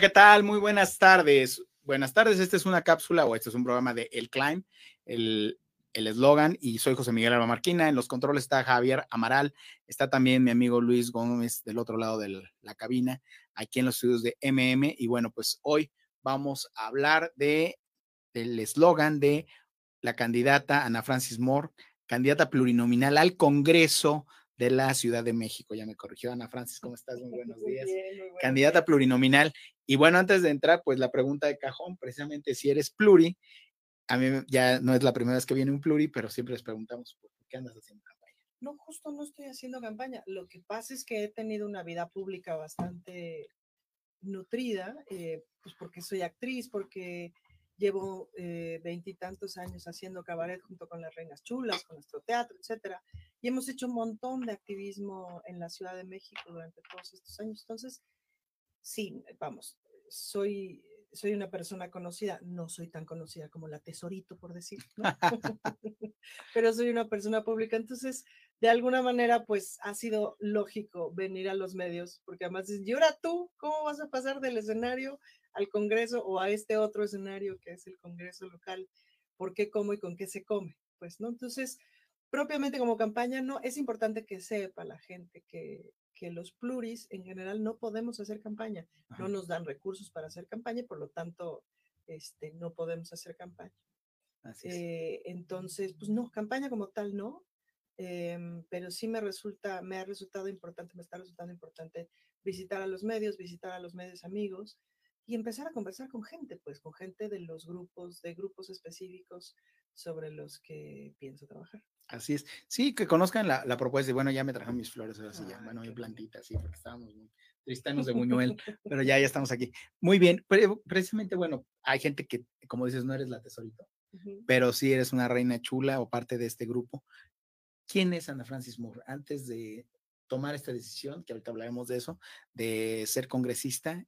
¿qué tal? Muy buenas tardes. Buenas tardes, esta es una cápsula o este es un programa de El Climb, el eslogan, y soy José Miguel Alba Marquina. En los controles está Javier Amaral, está también mi amigo Luis Gómez del otro lado de la cabina, aquí en los estudios de MM. Y bueno, pues hoy vamos a hablar de del eslogan de la candidata Ana Francis Moore, candidata plurinominal al Congreso de la Ciudad de México. Ya me corrigió Ana Francis, ¿cómo estás? Muy buenos días. Candidata plurinominal. Y bueno, antes de entrar, pues la pregunta de cajón, precisamente si eres pluri, a mí ya no es la primera vez que viene un pluri, pero siempre les preguntamos, ¿por qué andas haciendo campaña? No, justo no estoy haciendo campaña. Lo que pasa es que he tenido una vida pública bastante nutrida, eh, pues porque soy actriz, porque llevo eh, veintitantos años haciendo cabaret junto con las Reinas Chulas, con nuestro teatro, etcétera. Y hemos hecho un montón de activismo en la Ciudad de México durante todos estos años. Entonces, sí, vamos, soy, soy una persona conocida, no soy tan conocida como la tesorito, por decir, pero soy una persona pública. Entonces, de alguna manera, pues ha sido lógico venir a los medios, porque además dicen, y ahora tú, ¿cómo vas a pasar del escenario al Congreso o a este otro escenario que es el Congreso local? ¿Por qué, cómo y con qué se come? Pues, ¿no? Entonces, propiamente como campaña, no, es importante que sepa la gente que, que los pluris en general no podemos hacer campaña, no nos dan recursos para hacer campaña, por lo tanto, este, no podemos hacer campaña. Así eh, entonces, pues no, campaña como tal no, em, pero sí me resulta, me ha resultado importante, me está resultando importante visitar a los medios, visitar a los medios amigos y empezar a conversar con gente, pues con gente de los grupos, de grupos específicos sobre los que pienso trabajar. Así es. Sí, que conozcan la, propuesta. Y bueno, ya me trajeron mis flores, ahora sí, ya. Bueno, mi plantita, sí, porque estábamos muy tristanos de Buñuel, pero ya, ya estamos aquí. Muy bien. Pero precisamente, bueno, hay gente que, como dices, no eres la tesorito, pero sí eres una reina chula o parte de este grupo. ¿Quién es Ana Francis Moore? Antes de tomar esta decisión, que ahorita hablaremos de eso, de ser congresista,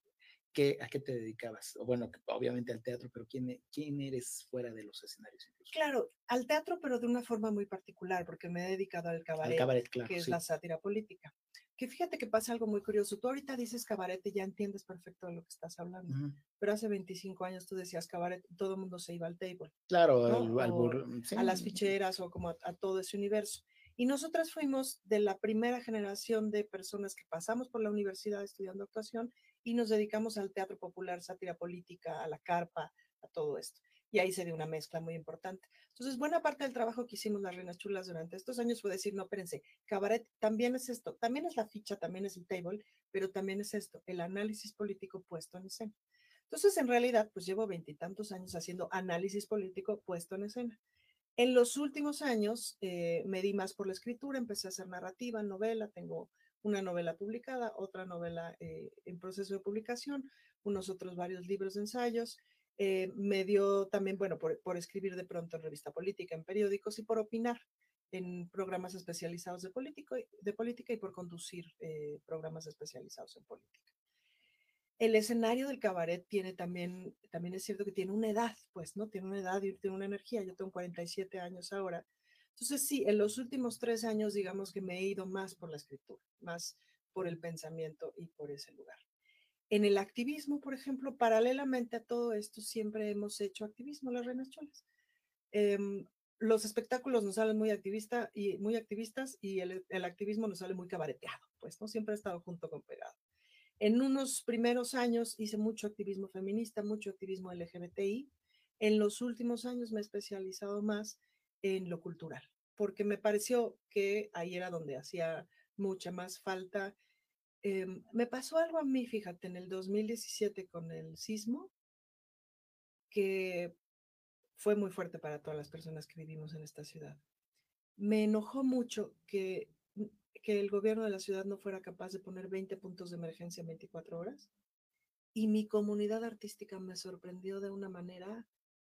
¿a qué te dedicabas? O bueno, obviamente al teatro, pero ¿quién, e, ¿quién eres fuera de los escenarios? Claro, al teatro, pero de una forma muy particular, porque me he dedicado al cabaret, que es la sátira política. Que fíjate que pasa algo muy curioso. Tú ahorita dices cabaret y ya entiendes perfecto de lo que estás hablando. Pero hace 25 años tú decías cabaret, todo el mundo se iba al table. Claro, a las ficheras o como a todo ese universo. Y nosotras fuimos de la primera generación de personas que pasamos por la universidad estudiando actuación y nos dedicamos al teatro popular, sátira política, a la carpa, a todo esto. Y ahí se dio una mezcla muy importante. Entonces, buena parte del trabajo que hicimos las Reinas Chulas durante estos años fue decir, no, espérense, cabaret también es esto, también es la ficha, también es el table, pero también es esto, el análisis político puesto en escena. Entonces, en realidad, pues llevo veintitantos años haciendo análisis político puesto en escena. En los últimos años eh, me di más por la escritura, empecé a hacer narrativa, novela, tengo una novela publicada, otra novela eh, en proceso de publicación, unos otros varios libros de ensayos. Eh, me dio también, bueno, por, escribir de pronto en revista política, en periódicos y por opinar en programas especializados de, político, de política y por conducir eh, programas especializados en política. El escenario del cabaret tiene también, también es cierto que tiene una edad, pues, ¿no? Tiene una edad y tiene una energía. Yo tengo 47 años ahora entonces, sí, en los últimos tres años, digamos que me he ido más por la escritura, más por el pensamiento y por ese lugar. En el activismo, por ejemplo, paralelamente a todo esto, siempre hemos hecho activismo, las Reinas Cholas. Em, los espectáculos nos salen muy, activista y, muy activistas y el, el, activismo nos sale muy cabareteado, pues, ¿no? Siempre he estado junto con pegado. En unos primeros años hice mucho activismo feminista, mucho activismo LGBTI. En los últimos años me he especializado más en lo cultural, porque me pareció que ahí era donde hacía mucha más falta. Em, me pasó algo a mí, fíjate, en el 2017 con el sismo, que fue muy fuerte para todas las personas que vivimos en esta ciudad. Me enojó mucho que, que el gobierno de la ciudad no fuera capaz de poner 20 puntos de emergencia en 24 horas. Y mi comunidad artística me sorprendió de una manera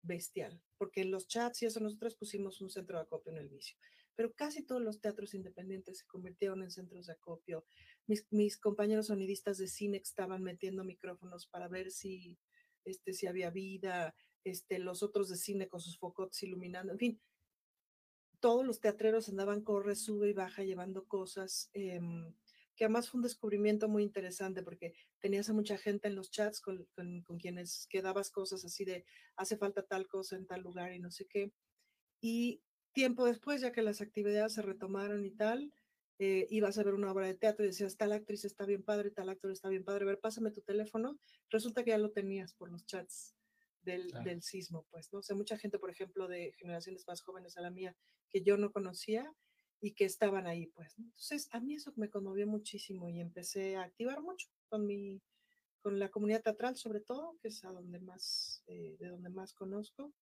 bestial, porque en los chats y eso nosotros pusimos un centro de acopio en el vicio, pero casi todos los teatros independientes se convirtieron en centros de acopio. Mis, compañeros sonidistas de cine estaban metiendo micrófonos para ver si, este, si había vida, este, los otros de cine con sus focos iluminando, en fin, todos los teatreros andaban corre, sube y baja llevando cosas. Em, que además fue un descubrimiento muy interesante porque tenías a mucha gente en los chats con, con, con quienes quedabas cosas así de hace falta tal cosa en tal lugar y no sé qué. Y tiempo después, ya que las actividades se retomaron y tal, eh, ibas a ver una obra de teatro y decías, tal actriz está bien padre, tal actor está bien padre, a ver, pásame tu teléfono. Resulta que ya lo tenías por los chats del, del sismo, pues, ¿no? O sea, mucha gente, por ejemplo, de generaciones más jóvenes a la mía, que yo no conocía y que estaban ahí, pues. Entonces, a mí eso me conmovió muchísimo y empecé a activar mucho con mi, con la comunidad teatral, sobre todo, que es a donde más, eh, de donde más conozco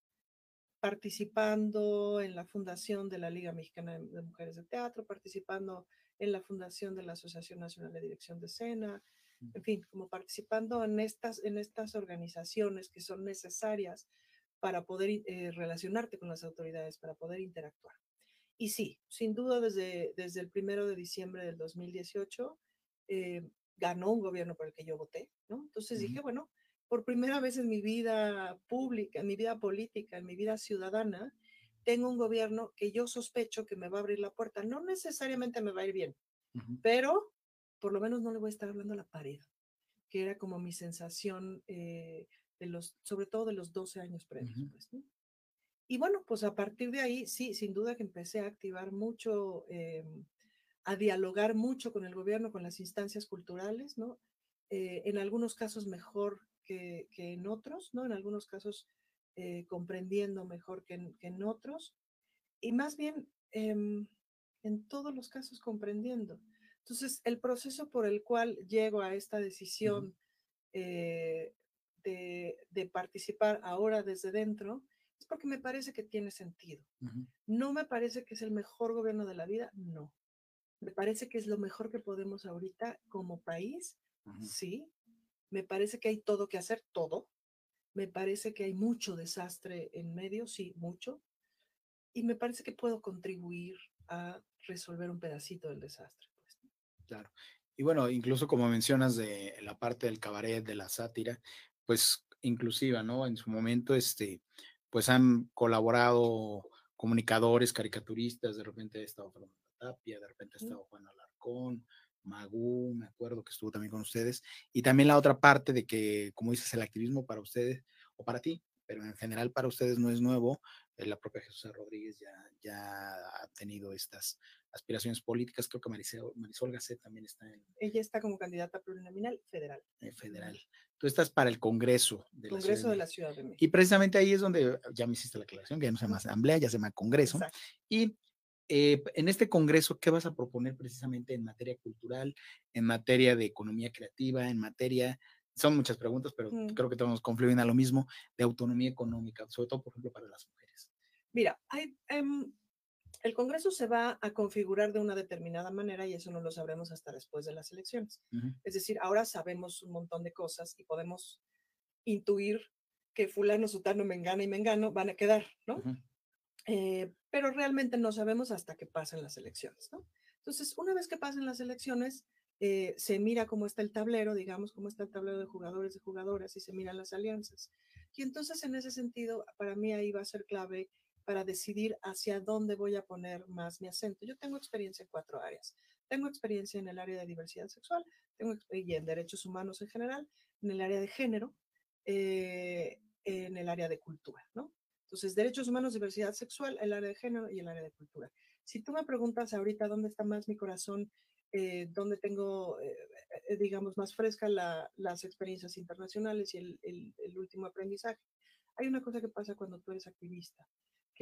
participando en la fundación de la Liga Mexicana de Mujeres de Teatro, participando en la fundación de la Asociación Nacional de Dirección de Escena, en fin, como participando en estas, en estas organizaciones que son necesarias para poder eh, relacionarte con las autoridades, para poder interactuar. Y sí, sin duda desde, desde el primero de diciembre del 2018 eh, ganó un gobierno por el que yo voté, ¿no? Entonces dije, bueno, por primera vez en mi vida pública, en mi vida política, en mi vida ciudadana, tengo un gobierno que yo sospecho que me va a abrir la puerta. No necesariamente me va a ir bien, pero por lo menos no le voy a estar hablando a la pared, que era como mi sensación eh, de los, sobre todo de los 12 años previos. Pues, y bueno, pues a partir de ahí, sí, sin duda que empecé a activar mucho, em, a dialogar mucho con el gobierno, con las instancias culturales, ¿no? Eh, en algunos casos mejor que, en otros, ¿no? En algunos casos eh, comprendiendo mejor que en, otros, y más bien em, en todos los casos comprendiendo. Entonces, el proceso por el cual llego a esta decisión eh, de, participar ahora desde dentro es porque me parece que tiene sentido. No me parece que es el mejor gobierno de la vida, no. Me parece que es lo mejor que podemos ahorita como país, sí, me parece que hay todo que hacer, todo. Me parece que hay mucho desastre en medio, sí, mucho. Y me parece que puedo contribuir a resolver un pedacito del desastre. Pues. Claro. Y bueno, incluso como mencionas de la parte del cabaret, de la sátira, pues inclusiva, ¿no? En su momento, este, pues han colaborado comunicadores, caricaturistas, de repente ha estado Fernando Tapia, de repente ha estado Juan Alarcón, Magú, me acuerdo que estuvo también con ustedes, y también la otra parte de que, como dices, el activismo para ustedes o para ti, pero en general para ustedes no es nuevo, eh, la propia Jesús Rodríguez ya, ya ha tenido estas aspiraciones políticas, creo que Marisol, Marisol Gasset también está en... Ella está como candidata plurinominal federal. Eh, federal. Tú estás para el Congreso de Congreso la Ciudad de, la Ciudad de México. Y precisamente ahí es donde ya me hiciste la aclaración, que ya no se llama Asamblea, ya se llama Congreso. Y eh, en este congreso, ¿qué vas a proponer precisamente en materia cultural, en materia de economía creativa, en materia, son muchas preguntas, pero mm. creo que todos confluyen a lo mismo, de autonomía económica, sobre todo, por ejemplo, para las mujeres? Mira, hay, em, el Congreso se va a configurar de una determinada manera y eso no lo sabremos hasta después de las elecciones. Es decir, ahora sabemos un montón de cosas y podemos intuir que fulano, sutano, mengano y mengano van a quedar, ¿no? Eh, pero realmente no sabemos hasta que pasen las elecciones, ¿no? Entonces, una vez que pasen las elecciones, eh, se mira cómo está el tablero, digamos, cómo está el tablero de jugadores, de jugadoras, y se miran las alianzas. Y entonces, en ese sentido, para mí ahí va a ser clave para decidir hacia dónde voy a poner más mi acento. Yo tengo experiencia en cuatro áreas. Tengo experiencia en el área de diversidad sexual, tengo y en derechos humanos en general, en el área de género, eh, en el área de cultura, ¿no? Entonces, derechos humanos, diversidad sexual, el área de género y el área de cultura. Si tú me preguntas ahorita dónde está más mi corazón, eh, dónde tengo, eh, eh, digamos, más fresca las experiencias internacionales y el, último aprendizaje, hay una cosa que pasa cuando tú eres activista,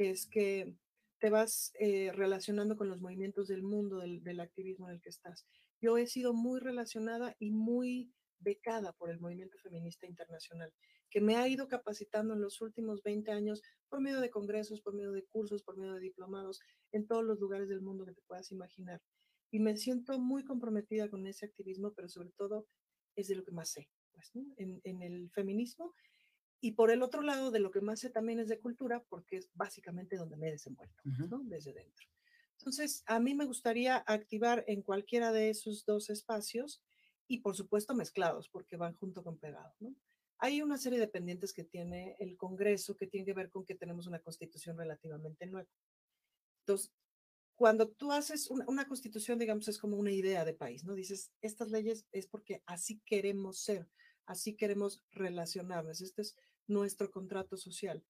que es que te vas relacionando con los movimientos del mundo, del, del activismo en el que estás. Yo he sido muy relacionada y muy becada por el movimiento feminista internacional que me ha ido capacitando en los últimos 20 años por medio de congresos, por medio de cursos, por medio de diplomados, en todos los lugares del mundo que te puedas imaginar. Y me siento muy comprometida con ese activismo, pero sobre todo es de lo que más sé, pues, en, el feminismo. Y por el otro lado, de lo que más sé también es de cultura, porque es básicamente donde me he desenvuelto, ¿no? desde dentro. Entonces, a mí me gustaría activar en cualquiera de esos dos espacios y por supuesto mezclados, porque van junto con pegado, ¿no? Hay una serie de pendientes que tiene el Congreso que tiene que ver con que tenemos una constitución relativamente nueva. Entonces, cuando tú haces una, constitución, digamos, es como una idea de país, ¿no? Dices, estas leyes es porque así queremos ser, así queremos relacionarnos, este es nuestro contrato social.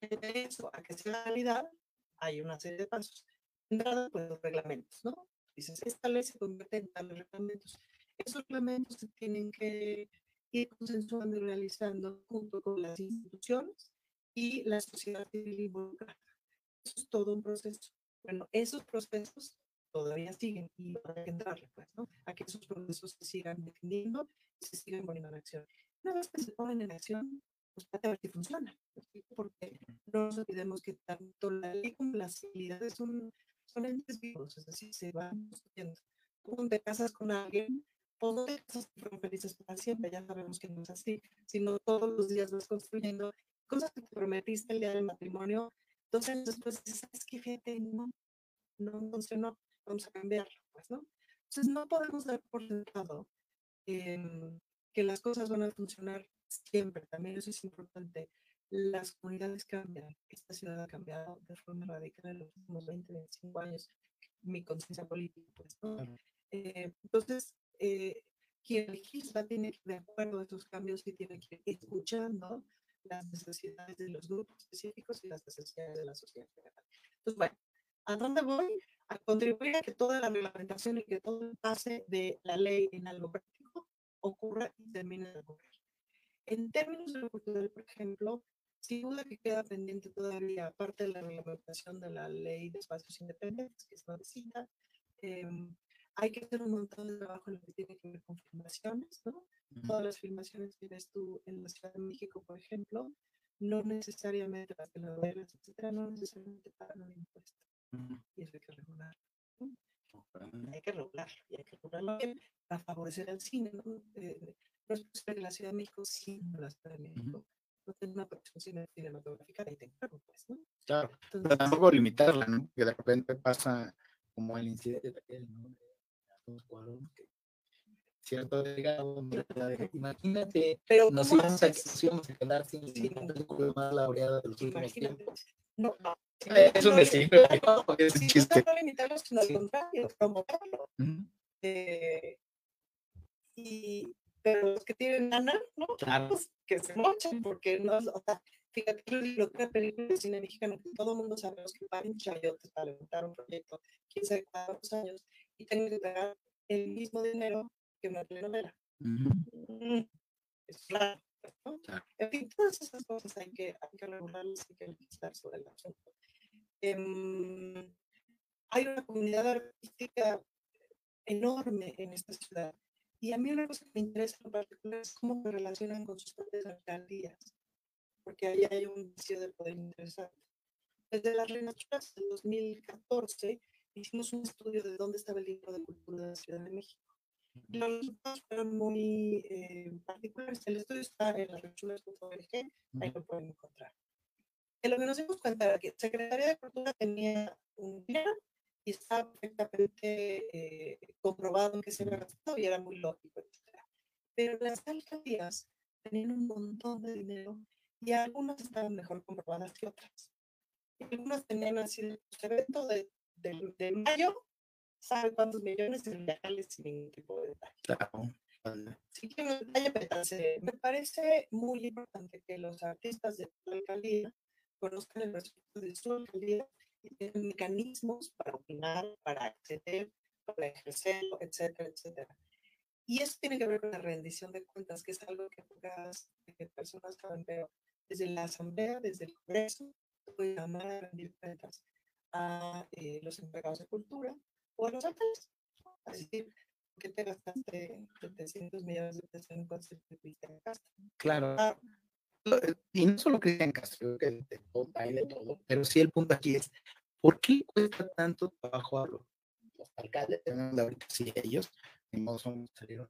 De eso a que sea realidad, hay una serie de pasos. Entrada, pues los reglamentos, ¿no? Dices, esta ley se convierte en tales reglamentos. Esos reglamentos se tienen que ir consensuando y realizando junto con las instituciones y la sociedad civil involucrada. Eso es todo un proceso. Bueno, esos procesos todavía siguen y hay que entrarle, pues, ¿no? A que esos procesos se sigan definiendo y se sigan poniendo en acción. Una vez que se ponen en acción, pues a ver si funciona. Porque no nos olvidemos que tanto la ley como las habilidades son, son entes vivos, es decir, se van construyendo. Tú te casas con alguien, pues no te felices para siempre, ya sabemos que no es así, sino todos los días vas construyendo cosas que te prometiste el día del matrimonio, años después dices, ¿sabes qué? Fíjate, no, no funcionó, vamos a cambiarlo, pues, ¿no? Entonces no podemos dar por sentado que las cosas van a funcionar siempre, también eso es importante. Las comunidades cambian, esta ciudad ha cambiado de forma radical en los últimos 20, 25 años, mi conciencia política, pues, ¿no? Eh, entonces, eh, quien legisla tiene que, de acuerdo a esos cambios, y tiene que ir escuchando las necesidades de los grupos específicos y las necesidades de la sociedad general. Entonces, bueno, ¿a dónde voy? A contribuir a que toda la reglamentación y que todo el pase de la ley en algo práctico ocurra y termine de ocurrir. En términos de cultural, por ejemplo, sin duda que queda pendiente todavía, aparte de la reglamentación de la ley de espacios independientes, que es nuevecita, eh, hay que hacer un montón de trabajo en lo que tiene que ver con filmaciones, ¿no? Todas las filmaciones que ves tú en la Ciudad de México, por ejemplo, no necesariamente las telenovelas, etcétera, no necesariamente pagan un impuesto. Y eso hay que regular. Hay que regularlo, y hay que regularlo bien para favorecer al cine, ¿no? Eh, no es posible que la Ciudad de México, sí, no la Ciudad de México, no tenga una producción cinematográfica de encargo, pues, ¿no? Claro, pero tampoco limitarla, ¿no? Que de repente pasa como el incidente de aquel, ¿no? que cierto delgado, imagínate, pero nos íbamos, a, nos íbamos a quedar sin, sin la película más laureada de los últimos tiempos. No, no. Es un decir, es un chiste. No limitarlo, sino al contrario, promoverlo. eh, y, pero los que tienen ganas, ¿no? Claro. Pues, que se mochen, porque no, o sea, fíjate que lo que película de cine mexicano, que todo el mundo sabemos que paren chayotes para levantar un proyecto, quién sabe cuántos años, y tengo que pagar el mismo dinero que una telenovela. Mm, es claro. ¿No? En fin, todas esas cosas hay que, hay que regularlas, hay que legislar sobre el asunto. Eh, hay una comunidad artística enorme en esta ciudad. Y a mí una cosa que me interesa en particular es cómo se relacionan con sus propias alcaldías, porque ahí hay un vicio de poder interesante. Desde las Reinas del 2014 hicimos un estudio de dónde estaba el libro de cultura de la Ciudad de México. Los resultados fueron muy eh, particulares. El estudio está en las rechulas.org, ahí lo pueden encontrar. De lo que nos dimos cuenta era que Secretaría de Cultura tenía un dinero y estaba perfectamente eh, comprobado que se había gastado y era muy lógico, etc. Pero las alcaldías tenían un montón de dinero y algunas estaban mejor comprobadas que otras. Y algunas tenían así el evento de de, de mayo, sabe cuántos millones de reales sin ningún tipo de detalle. Claro. Sí que detalle, me parece muy importante que los artistas de la alcaldía conozcan el resultado de su alcaldía y tengan mecanismos para opinar, para acceder, para ejercerlo, etcétera, etcétera. Y eso tiene que ver con la rendición de cuentas, que es algo que pocas personas saben, pero desde la Asamblea, desde el Congreso, puede llamar a rendir cuentas a eh, los encargados de cultura o los alcaldes. Es decir, ¿qué te gastaste 700 millones de pesos en concierto de Cristian Castro? Claro. Ah, eh, y no solo Cristian Castro, que hay de todo, pero sí el punto aquí es, ¿por qué cuesta tanto trabajo a los, alcaldes, de ahorita sí ellos, ni modo son, salieron,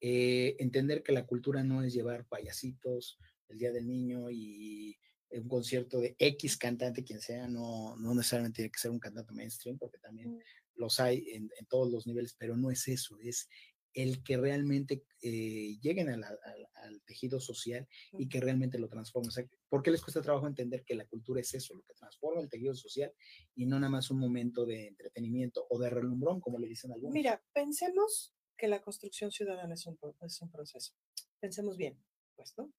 eh, entender que la cultura no es llevar payasitos el Día del Niño y un concierto de X cantante, quien sea, no, no necesariamente tiene que ser un cantante mainstream, porque también mm. Los hay en, en, todos los niveles, pero no es eso, es el que realmente eh, lleguen al tejido social y que realmente lo transformen. O sea, ¿Por qué les cuesta trabajo entender que la cultura es eso, lo que transforma el tejido social y no nada más un momento de entretenimiento o de relumbrón, como le dicen algunos? Mira, pensemos que la construcción ciudadana es un, es un proceso. Pensemos bien, pues, ¿no?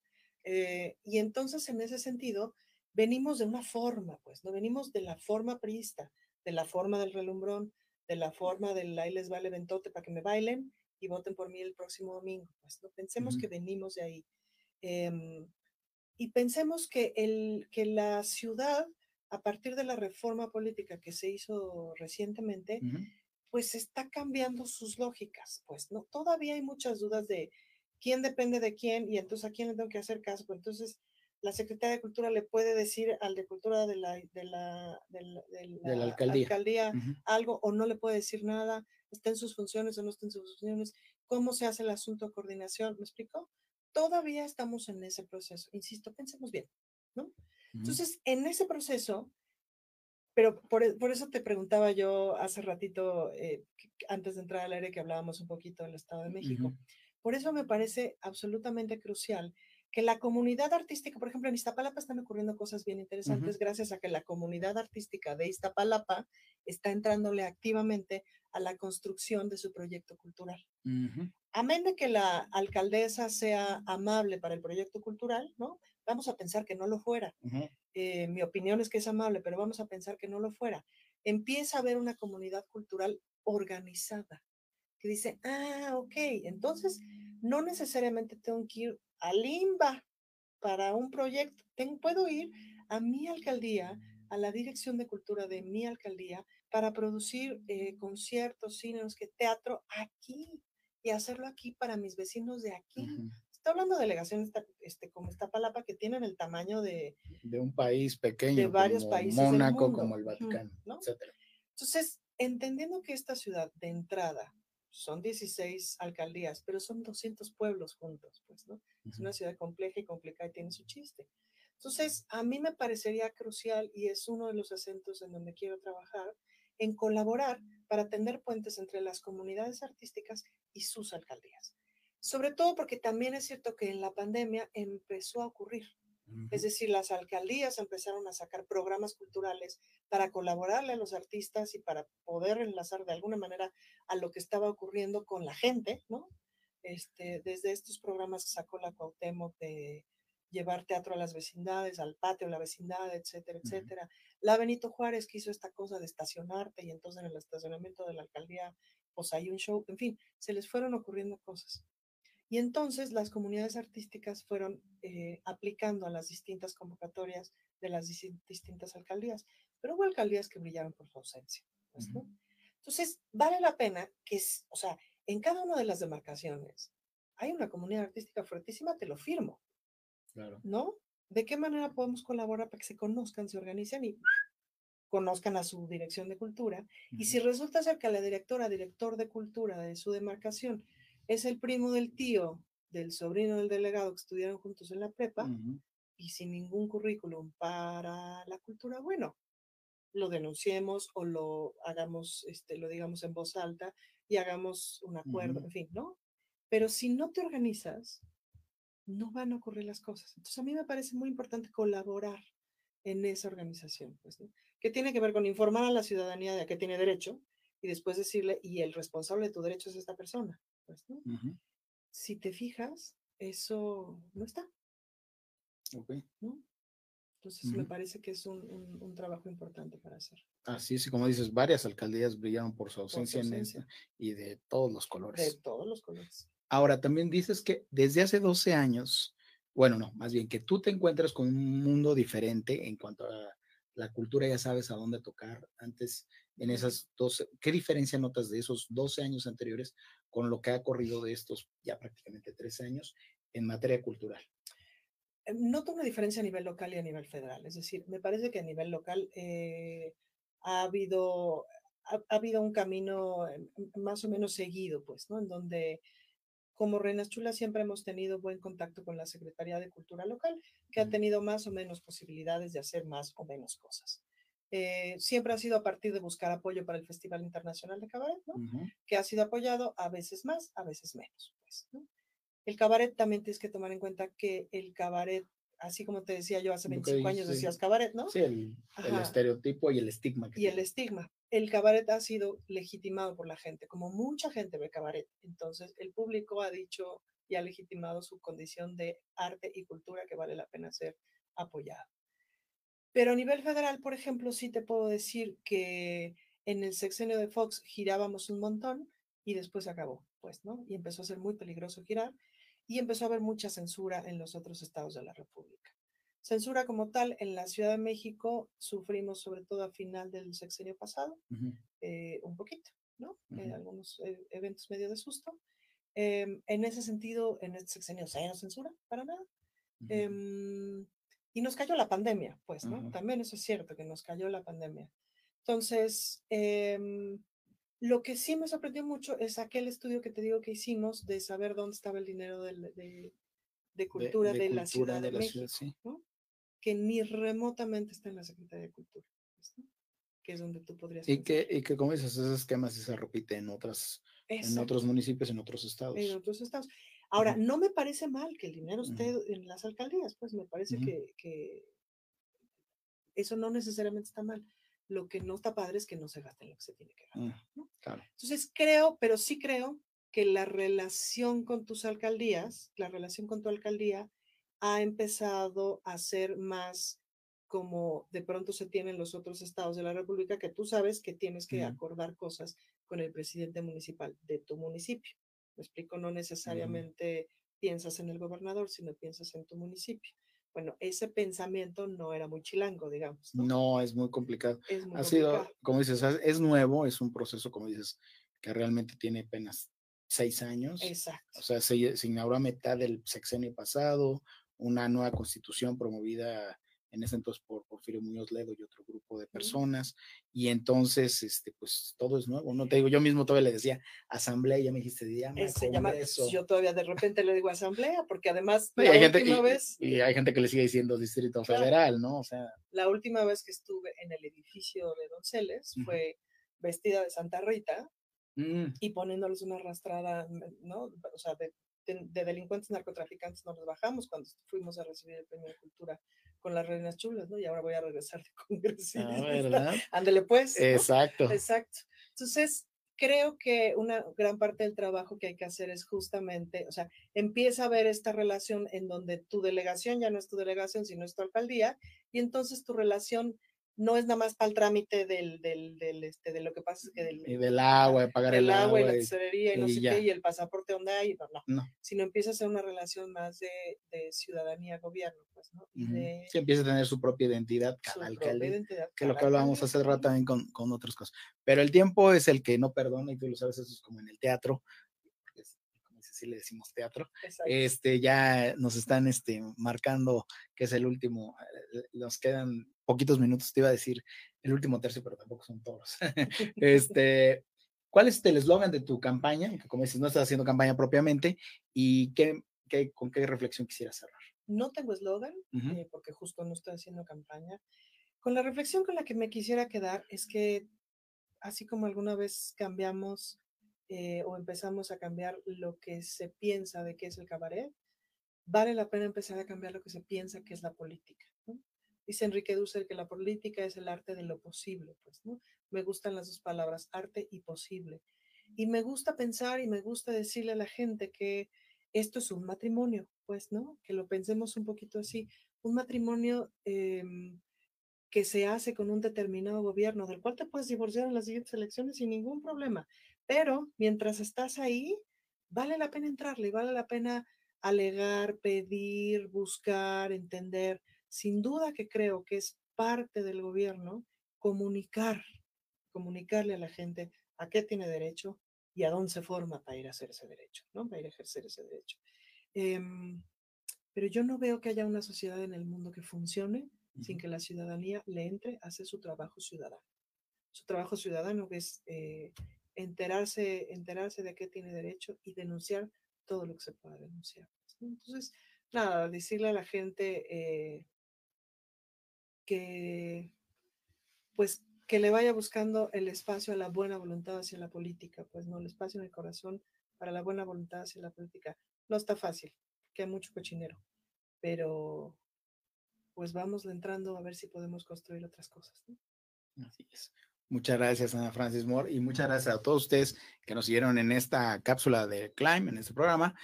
Eh, y entonces, en ese sentido, venimos de una forma, pues, ¿no? Venimos de la forma priista, de la forma del relumbrón, de la forma del ahí les vale ventote para que me bailen y voten por mí el próximo domingo. Pues, ¿no? Pensemos que venimos de ahí. Em, y pensemos que, el, que la ciudad, a partir de la reforma política que se hizo recientemente, pues está cambiando sus lógicas. Pues no, todavía hay muchas dudas de quién depende de quién y entonces a quién le tengo que hacer caso. Pues entonces, la Secretaría de Cultura le puede decir al de Cultura de la, de la, de la, alcaldía, algo o no le puede decir nada, está en sus funciones o no está en sus funciones, cómo se hace el asunto de coordinación, ¿me explico? Todavía estamos en ese proceso, insisto, pensemos bien, ¿no? Entonces, en ese proceso, pero por, e, por, eso te preguntaba yo hace ratito, eh, antes de entrar al aire, que hablábamos un poquito del Estado de México. Por eso me parece absolutamente crucial que la comunidad artística, por ejemplo, en Iztapalapa están ocurriendo cosas bien interesantes gracias a que la comunidad artística de Iztapalapa está entrándole activamente a la construcción de su proyecto cultural. Amén de que la alcaldesa sea amable para el proyecto cultural, ¿no? Vamos a pensar que no lo fuera. Eh, mi opinión es que es amable, pero vamos a pensar que no lo fuera. Empieza a haber una comunidad cultural organizada que dice, ah, ok, entonces no necesariamente tengo que ir a Limba para un proyecto. puedo ir a mi alcaldía, a la dirección de cultura de mi alcaldía, para producir eh, conciertos, cines, que teatro aquí y hacerlo aquí para mis vecinos de aquí. Estoy hablando de delegaciones este, como esta palapa que tienen el tamaño de... De un país pequeño. De varios como países. Mónaco, como el Vaticano, etc. Entonces, entendiendo que esta ciudad de entrada son 16 alcaldías, pero son 200 pueblos juntos, pues, ¿no? Es una ciudad compleja y complicada y tiene su chiste. Entonces, a mí me parecería crucial y es uno de los acentos en donde quiero trabajar, en colaborar para tender puentes entre las comunidades artísticas y sus alcaldías. Sobre todo porque también es cierto que en la pandemia empezó a ocurrir es decir, las alcaldías empezaron a sacar programas culturales para colaborarle a los artistas y para poder enlazar de alguna manera a lo que estaba ocurriendo con la gente, ¿no? Este, desde estos programas sacó la Cuauhtémoc de llevar teatro a las vecindades, al patio, a la vecindad, etcétera, etcétera. La Benito Juárez que hizo esta cosa de estacionarte y entonces en el estacionamiento de la alcaldía, pues hay un show, en fin, se les fueron ocurriendo cosas. Y entonces las comunidades artísticas fueron eh, aplicando a las distintas convocatorias de las distintas alcaldías, pero hubo alcaldías que brillaron por su ausencia. Pues, entonces, vale la pena que, o sea, en cada una de las demarcaciones hay una comunidad artística fuertísima, te lo firmo. Claro. ¿No? ¿De qué manera podemos colaborar para que se conozcan, se organicen y conozcan a su dirección de cultura? Y si resulta ser que la directora, director de cultura de su demarcación es el primo del tío del sobrino del delegado que estudiaron juntos en la prepa y sin ningún currículum para la cultura, bueno, lo denunciemos o lo hagamos, este, lo digamos en voz alta y hagamos un acuerdo, en fin, ¿no? Pero si no te organizas, no van a ocurrir las cosas. Entonces a mí me parece muy importante colaborar en esa organización, pues, ¿no? que tiene que ver con informar a la ciudadanía de a qué tiene derecho y después decirle, y el responsable de tu derecho es esta persona. Pues, si te fijas, eso no está. Entonces me parece que es un, trabajo importante para hacer. Así es, y como dices, varias alcaldías brillaron por su ausencia, En y de todos los colores. De todos los colores. Ahora, también dices que desde hace 12 años, bueno, no, más bien que tú te encuentras con un mundo diferente en cuanto a la cultura, ya sabes a dónde tocar. Antes, en esas 12, ¿qué diferencia notas de esos 12 años anteriores con lo que ha corrido de estos ya prácticamente tres años en materia cultural? Eh, noto una diferencia a nivel local y a nivel federal. Es decir, me parece que a nivel local eh, ha, habido, ha, habido un camino eh, más o menos seguido, pues, ¿no? En donde como Reinas Chulas siempre hemos tenido buen contacto con la Secretaría de Cultura Local, que ha tenido más o menos posibilidades de hacer más o menos cosas. eh, siempre ha sido a partir de buscar apoyo para el Festival Internacional de Cabaret, ¿no? Que ha sido apoyado a veces más, a veces menos. Pues, ¿no? El cabaret también tienes que tomar en cuenta que el cabaret, así como te decía yo hace 25 años, decías cabaret, ¿no? Sí, el, estereotipo y el estigma. y el estigma. El cabaret ha sido legitimado por la gente, como mucha gente ve cabaret. Entonces, el público ha dicho y ha legitimado su condición de arte y cultura que vale la pena ser apoyado. Pero a nivel federal, por ejemplo, sí te puedo decir que en el sexenio de Fox girábamos un montón y después acabó, pues, ¿no? Y empezó a ser muy peligroso girar y empezó a haber mucha censura en los otros estados de la República. Censura como tal, en la Ciudad de México sufrimos sobre todo a final del sexenio pasado, eh, un poquito, ¿no? En algunos eh, eventos medio de susto. Em, en ese sentido, en este sexenio, ¿se no censura? Para nada. Y nos cayó la pandemia, pues, ¿no? También eso es cierto, que nos cayó la pandemia. Entonces, em, lo que sí me sorprendió mucho es aquel estudio que te digo que hicimos de saber dónde estaba el dinero de, de, cultura de, la Ciudad de, México, ¿no? Que ni remotamente está en la Secretaría de Cultura, pues, que es donde tú podrías... Y que, y que, como dices, ese esquema se repite en, otras, en otros municipios, en otros estados. En otros estados. Ahora, no me parece mal que el dinero esté en las alcaldías, pues me parece que, eso no necesariamente está mal. Lo que no está padre es que no se gaste en lo que se tiene que gastar. Claro. Entonces, creo, pero sí creo que la relación con tus alcaldías, la relación con tu alcaldía, ha empezado a ser más como de pronto se tienen los otros estados de la República, que tú sabes que tienes que acordar cosas con el presidente municipal de tu municipio. Me explico, no necesariamente piensas en el gobernador, sino piensas en tu municipio. Bueno, ese pensamiento no era muy chilango, digamos. No, es muy complicado. ha sido, como dices, es nuevo, es un proceso, como dices, que realmente tiene apenas seis años. Exacto. O sea, se, se inauguró a mitad del sexenio pasado, una nueva constitución promovida en ese entonces por Porfirio Muñoz Ledo y otro grupo de personas, y entonces, este, pues todo es nuevo, no te digo, yo mismo todavía le decía asamblea, ya me dijiste, se llama eso. Yo todavía de repente le digo asamblea, porque además y hay gente, vez... Y, hay gente que le sigue diciendo Distrito Federal, ¿no? O sea... La última vez que estuve en el edificio de Donceles fue vestida de Santa Rita, mm. y poniéndoles una arrastrada, ¿no? O sea, de, de, delincuentes narcotraficantes nos bajamos cuando fuimos a recibir el premio de cultura con las reinas chulas, ¿no? Y ahora voy a regresar de congreso. Ah, pues. Exacto. Exacto. Entonces, creo que una gran parte del trabajo que hay que hacer es justamente, o sea, empieza a ver esta relación en donde tu delegación ya no es tu delegación, sino es tu alcaldía, y entonces tu relación no es nada más para el trámite del, del, del, este, de lo que pasa es que del, y del agua, de pagar el agua, y la tesorería y, no sé qué, y el pasaporte donde hay, no, no, sino empieza a ser una relación más de, de ciudadanía-gobierno, pues, ¿no? Y de, sí, empieza a tener su propia identidad cada alcalde, identidad, que lo que hablábamos hace rato también con, con otras cosas. Pero el tiempo es el que no perdona, y tú lo sabes, eso es como en el teatro, si le decimos teatro, este, ya nos están este, marcando que es el último, eh, nos quedan poquitos minutos, te iba a decir el último tercio, pero tampoco son todos. este, ¿Cuál es el eslogan de tu campaña? Que como dices, no estás haciendo campaña propiamente, y qué, qué con qué reflexión quisieras cerrar. No tengo eslogan, eh, porque justo no estoy haciendo campaña. Con la reflexión con la que me quisiera quedar es que, así como alguna vez cambiamos eh, o empezamos a cambiar lo que se piensa de qué es el cabaret, vale la pena empezar a cambiar lo que se piensa que es la política. Dice Enrique Dussel que la política es el arte de lo posible, pues, ¿no? Me gustan las dos palabras, arte y posible. Y me gusta pensar y me gusta decirle a la gente que esto es un matrimonio, pues, ¿no? Que lo pensemos un poquito así. Un matrimonio em, que se hace con un determinado gobierno, del cual te puedes divorciar en las siguientes elecciones sin ningún problema. Pero mientras estás ahí, vale la pena entrarle, vale la pena alegar, pedir, buscar, entender. Sin duda que creo que es parte del gobierno comunicar, comunicarle a la gente a qué tiene derecho y a dónde se forma para ir a hacer ese derecho, ¿no? Para ir a ejercer ese derecho. Em, pero yo no veo que haya una sociedad en el mundo que funcione sin que la ciudadanía le entre a hacer su trabajo ciudadano. Su trabajo ciudadano que es eh, enterarse, enterarse de qué tiene derecho y denunciar todo lo que se pueda denunciar. Entonces, nada, decirle a la gente eh, que, pues que le vaya buscando el espacio a la buena voluntad hacia la política, pues no, el espacio en el corazón para la buena voluntad hacia la política. No está fácil, que hay mucho cochinero, pero pues vamos entrando a ver si podemos construir otras cosas. Así es. Muchas gracias, Ana Francis Moore, y muchas gracias a todos ustedes que nos siguieron en esta cápsula de Climb, en este programa,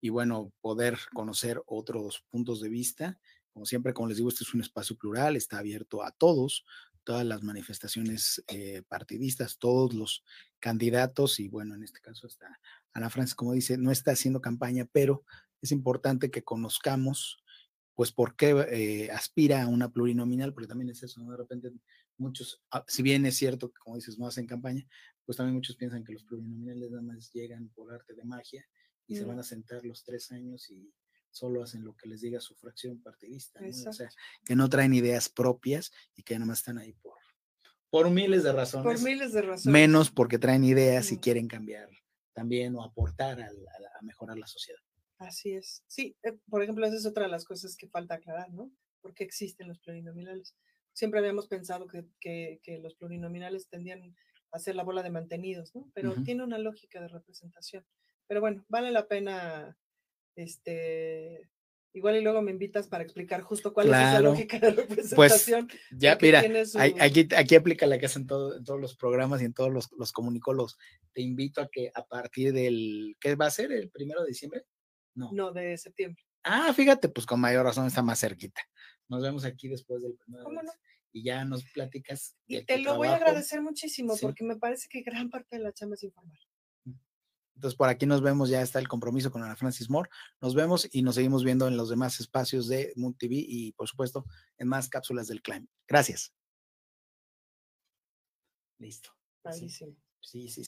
y bueno, poder conocer otros puntos de vista. Como siempre, como les digo, este es un espacio plural, está abierto a todos, todas las manifestaciones eh, partidistas, todos los candidatos, y bueno, en este caso está Ana Francis, como dice, no está haciendo campaña, pero es importante que conozcamos pues por qué eh, aspira a una plurinominal, porque también es eso. De repente muchos, ah, si bien es cierto que como dices, no hacen campaña, pues también muchos piensan que los plurinominales nada más llegan por arte de magia y se van a sentar los tres años y solo hacen lo que les diga su fracción partidista, O sea, que no traen ideas propias y que nada más están ahí por, por miles de razones. Por miles de razones. Menos porque traen ideas y quieren cambiar también o aportar a, a mejorar la sociedad. Así es. Sí, eh, por ejemplo, esa es otra de las cosas que falta aclarar, ¿no? ¿Por qué existen los plurinominales? Siempre habíamos pensado que, que, los plurinominales tendían a ser la bola de mantenidos, ¿no? Pero tiene una lógica de representación. Pero bueno, vale la pena, este, igual y luego me invitas para explicar justo cuál es esa lógica de pues, representación. Pues, ya, mira, aquí, aquí aplica la que hacen todo, en todos los programas y en todos los, los comunicólogos. Te invito a que a partir del, ¿qué va a ser? ¿El primero de diciembre? No. No, de septiembre. Ah, fíjate, pues con mayor razón está más cerquita. Nos vemos aquí después del primero. ¿Cómo no? Y ya nos platicas. Y te lo voy a agradecer muchísimo porque me parece que gran parte de la chamba es informar. Mm. Entonces, por aquí nos vemos, ya está el compromiso con Ana Francis Moore. Nos vemos y nos seguimos viendo en los demás espacios de Moon TV y, por supuesto, en más cápsulas del Climb. Gracias. Listo. Buenísimo. sí, sí.